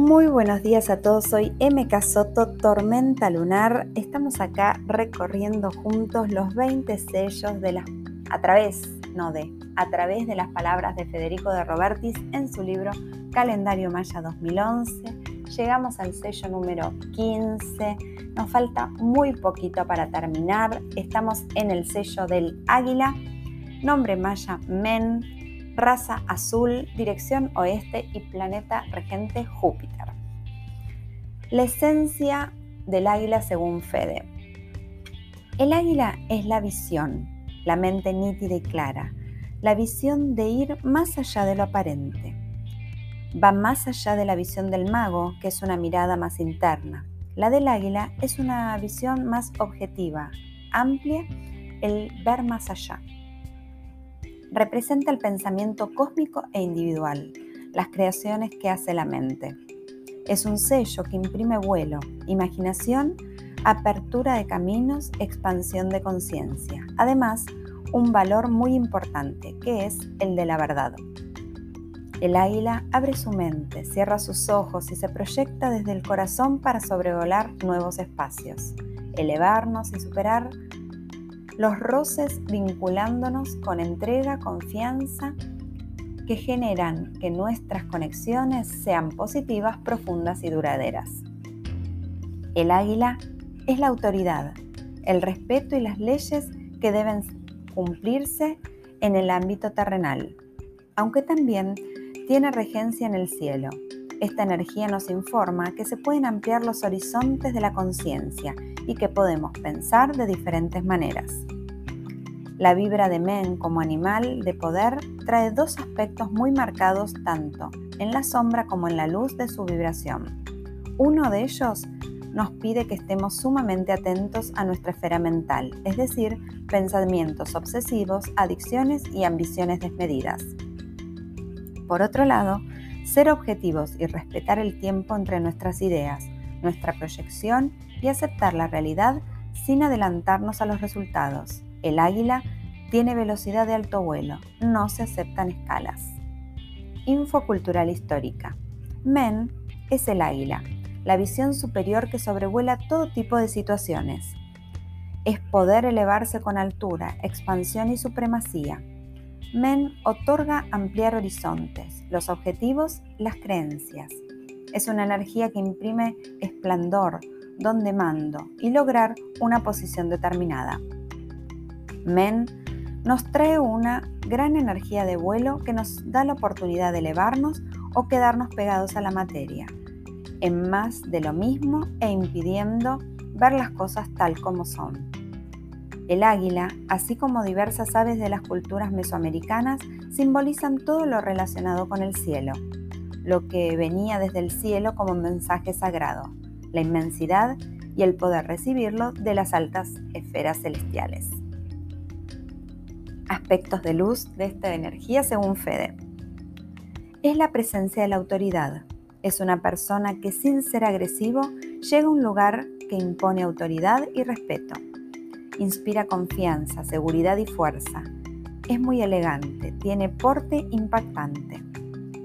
Muy buenos días a todos, soy MK Soto, Tormenta Lunar. Estamos acá recorriendo juntos los 20 sellos de las, a través, no de, a través de las palabras de Federico de Robertis en su libro Calendario Maya 2011. Llegamos al sello número 15, nos falta muy poquito para terminar. Estamos en el sello del águila, nombre maya Men, raza azul, dirección oeste y planeta regente Júpiter. La esencia del águila según Fede. El águila es la visión, la mente nítida y clara, la visión de ir más allá de lo aparente. Va más allá de la visión del mago, que es una mirada más interna. La del águila es una visión más objetiva, amplia, el ver más allá representa el pensamiento cósmico e individual, las creaciones que hace la mente. Es un sello que imprime vuelo, imaginación, apertura de caminos, expansión de conciencia. Además, un valor muy importante, que es el de la verdad. El águila abre su mente, cierra sus ojos y se proyecta desde el corazón para sobrevolar nuevos espacios, elevarnos y superar los roces vinculándonos con entrega, confianza, que generan que nuestras conexiones sean positivas, profundas y duraderas. El águila es la autoridad, el respeto y las leyes que deben cumplirse en el ámbito terrenal, aunque también tiene regencia en el cielo. Esta energía nos informa que se pueden ampliar los horizontes de la conciencia y que podemos pensar de diferentes maneras. La vibra de Men como animal de poder trae dos aspectos muy marcados tanto en la sombra como en la luz de su vibración. Uno de ellos nos pide que estemos sumamente atentos a nuestra esfera mental, es decir, pensamientos obsesivos, adicciones y ambiciones desmedidas. Por otro lado, ser objetivos y respetar el tiempo entre nuestras ideas, nuestra proyección y aceptar la realidad sin adelantarnos a los resultados. El águila tiene velocidad de alto vuelo, no se aceptan escalas. Info cultural histórica. Men es el águila, la visión superior que sobrevuela todo tipo de situaciones. Es poder elevarse con altura, expansión y supremacía. Men otorga ampliar horizontes, los objetivos, las creencias. Es una energía que imprime esplendor, donde mando y lograr una posición determinada. Men nos trae una gran energía de vuelo que nos da la oportunidad de elevarnos o quedarnos pegados a la materia, en más de lo mismo e impidiendo ver las cosas tal como son. El águila, así como diversas aves de las culturas mesoamericanas, simbolizan todo lo relacionado con el cielo, lo que venía desde el cielo como mensaje sagrado, la inmensidad y el poder recibirlo de las altas esferas celestiales aspectos de luz de esta energía según Fede. Es la presencia de la autoridad. Es una persona que sin ser agresivo llega a un lugar que impone autoridad y respeto. Inspira confianza, seguridad y fuerza. Es muy elegante, tiene porte impactante.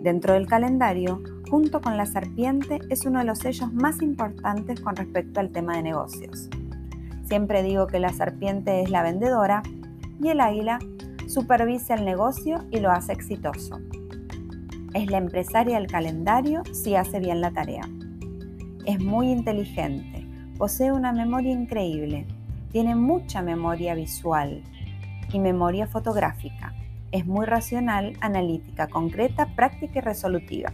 Dentro del calendario, junto con la serpiente, es uno de los sellos más importantes con respecto al tema de negocios. Siempre digo que la serpiente es la vendedora y el águila supervisa el negocio y lo hace exitoso. Es la empresaria del calendario si hace bien la tarea. Es muy inteligente, posee una memoria increíble, tiene mucha memoria visual y memoria fotográfica. Es muy racional, analítica, concreta, práctica y resolutiva.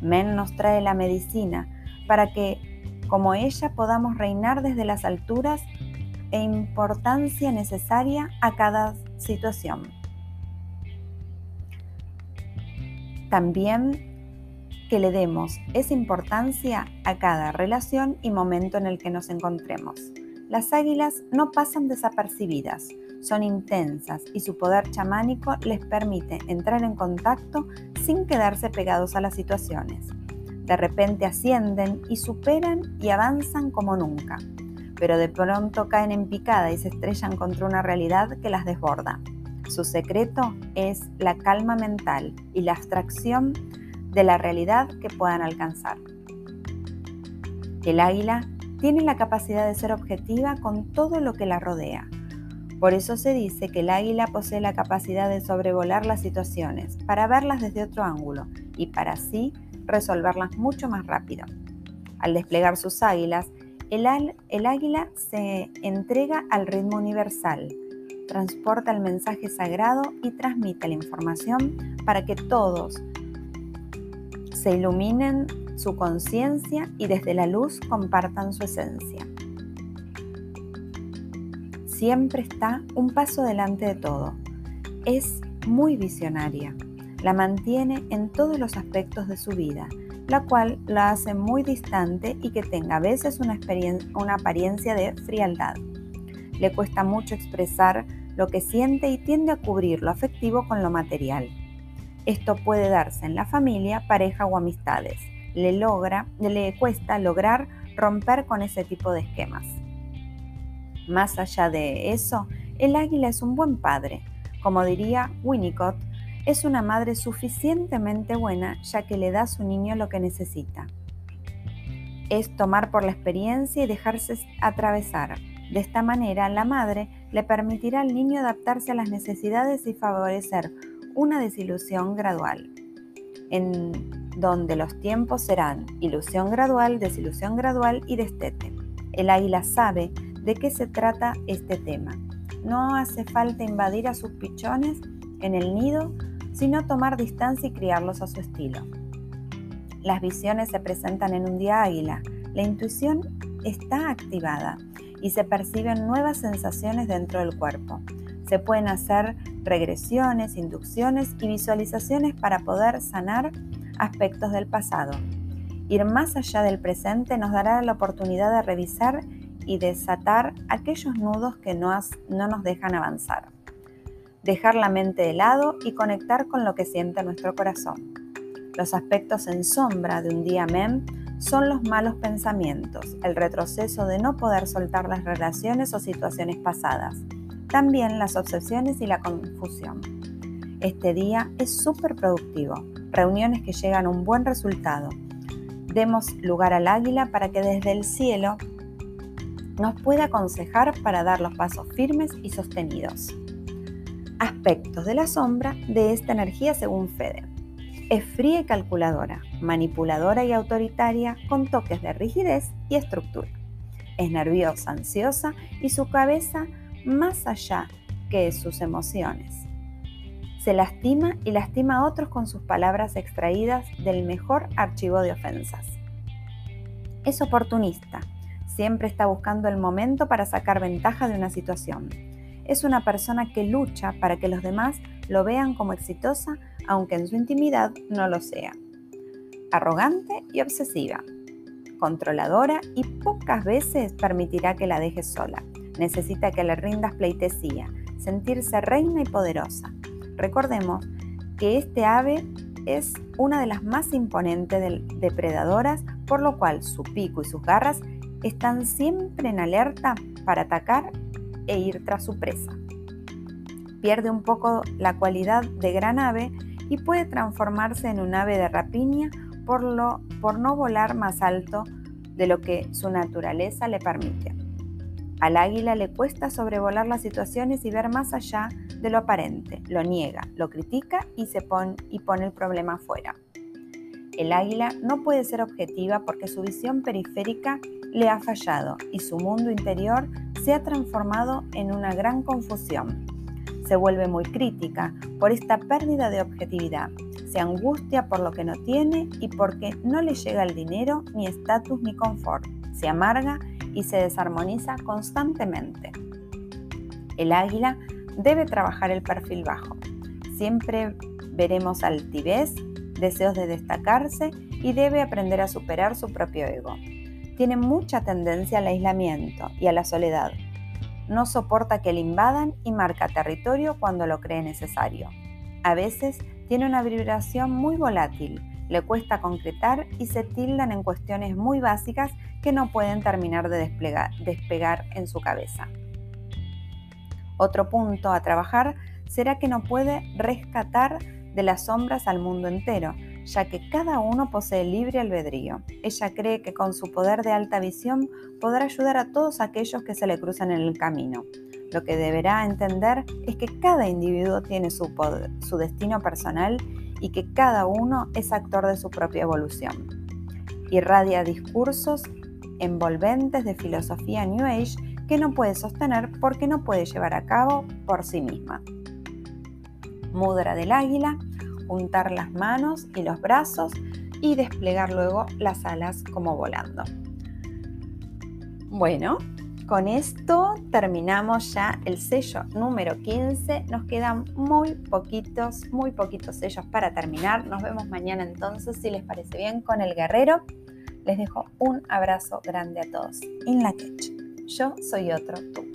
Men nos trae la medicina para que, como ella, podamos reinar desde las alturas e importancia necesaria a cada situación. También que le demos esa importancia a cada relación y momento en el que nos encontremos. Las águilas no pasan desapercibidas, son intensas y su poder chamánico les permite entrar en contacto sin quedarse pegados a las situaciones. De repente ascienden y superan y avanzan como nunca pero de pronto caen en picada y se estrellan contra una realidad que las desborda. Su secreto es la calma mental y la abstracción de la realidad que puedan alcanzar. El águila tiene la capacidad de ser objetiva con todo lo que la rodea. Por eso se dice que el águila posee la capacidad de sobrevolar las situaciones, para verlas desde otro ángulo y para así resolverlas mucho más rápido. Al desplegar sus águilas, el, el águila se entrega al ritmo universal, transporta el mensaje sagrado y transmite la información para que todos se iluminen su conciencia y desde la luz compartan su esencia. Siempre está un paso delante de todo. Es muy visionaria. La mantiene en todos los aspectos de su vida, la cual la hace muy distante y que tenga a veces una, una apariencia de frialdad. Le cuesta mucho expresar lo que siente y tiende a cubrir lo afectivo con lo material. Esto puede darse en la familia, pareja o amistades. Le, logra, le cuesta lograr romper con ese tipo de esquemas. Más allá de eso, el águila es un buen padre. Como diría Winnicott, es una madre suficientemente buena ya que le da a su niño lo que necesita. Es tomar por la experiencia y dejarse atravesar. De esta manera, la madre le permitirá al niño adaptarse a las necesidades y favorecer una desilusión gradual, en donde los tiempos serán ilusión gradual, desilusión gradual y destete. El águila sabe de qué se trata este tema. No hace falta invadir a sus pichones en el nido, sino tomar distancia y criarlos a su estilo. Las visiones se presentan en un día águila. La intuición está activada y se perciben nuevas sensaciones dentro del cuerpo. Se pueden hacer regresiones, inducciones y visualizaciones para poder sanar aspectos del pasado. Ir más allá del presente nos dará la oportunidad de revisar y desatar aquellos nudos que no, no nos dejan avanzar. Dejar la mente de lado y conectar con lo que siente nuestro corazón. Los aspectos en sombra de un día MEM son los malos pensamientos, el retroceso de no poder soltar las relaciones o situaciones pasadas, también las obsesiones y la confusión. Este día es súper productivo, reuniones que llegan a un buen resultado. Demos lugar al águila para que desde el cielo nos pueda aconsejar para dar los pasos firmes y sostenidos. Aspectos de la sombra de esta energía según Fede. Es fría y calculadora, manipuladora y autoritaria con toques de rigidez y estructura. Es nerviosa, ansiosa y su cabeza más allá que sus emociones. Se lastima y lastima a otros con sus palabras extraídas del mejor archivo de ofensas. Es oportunista, siempre está buscando el momento para sacar ventaja de una situación. Es una persona que lucha para que los demás lo vean como exitosa aunque en su intimidad no lo sea. Arrogante y obsesiva, controladora y pocas veces permitirá que la dejes sola. Necesita que le rindas pleitesía, sentirse reina y poderosa. Recordemos que este ave es una de las más imponentes depredadoras, por lo cual su pico y sus garras están siempre en alerta para atacar e ir tras su presa. Pierde un poco la cualidad de gran ave y puede transformarse en un ave de rapiña por, lo, por no volar más alto de lo que su naturaleza le permite. Al águila le cuesta sobrevolar las situaciones y ver más allá de lo aparente, lo niega, lo critica y, se pone, el problema afuera. El águila no puede ser objetiva porque su visión periférica le ha fallado y su mundo interior se ha transformado en una gran confusión se vuelve muy crítica por esta pérdida de objetividad. Se angustia por lo que no tiene y porque no le llega el dinero, ni estatus, ni confort. Se amarga y se desarmoniza constantemente. El águila debe trabajar el perfil bajo. Siempre veremos altivez, deseos de destacarse y debe aprender a superar su propio ego. Tiene mucha tendencia al aislamiento y a la soledad, no soporta que le invadan y marca territorio cuando lo cree necesario. A veces tiene una vibración muy volátil, le cuesta concretar y se tildan en cuestiones muy básicas que no pueden terminar de despegar en su cabeza. Otro punto a trabajar será que no puede rescatar de las sombras al mundo entero, ya que cada uno posee libre albedrío. Ella cree que con su poder de alta visión podrá ayudar a todos aquellos que se le cruzan en el camino. Lo que deberá entender es que cada individuo tiene su, destino personal y que cada uno es actor de su propia evolución. Irradia discursos envolventes de filosofía New Age que no puede sostener porque no puede llevar a cabo por sí misma. Mudra del águila, juntar las manos y los brazos y desplegar luego las alas como volando. Bueno, con esto terminamos ya el sello número 15. Nos quedan muy poquitos, muy poquitos sellos para terminar. Nos vemos mañana entonces, si les parece bien, con el guerrero. Les dejo un abrazo grande a todos. In la Yo soy otro tú.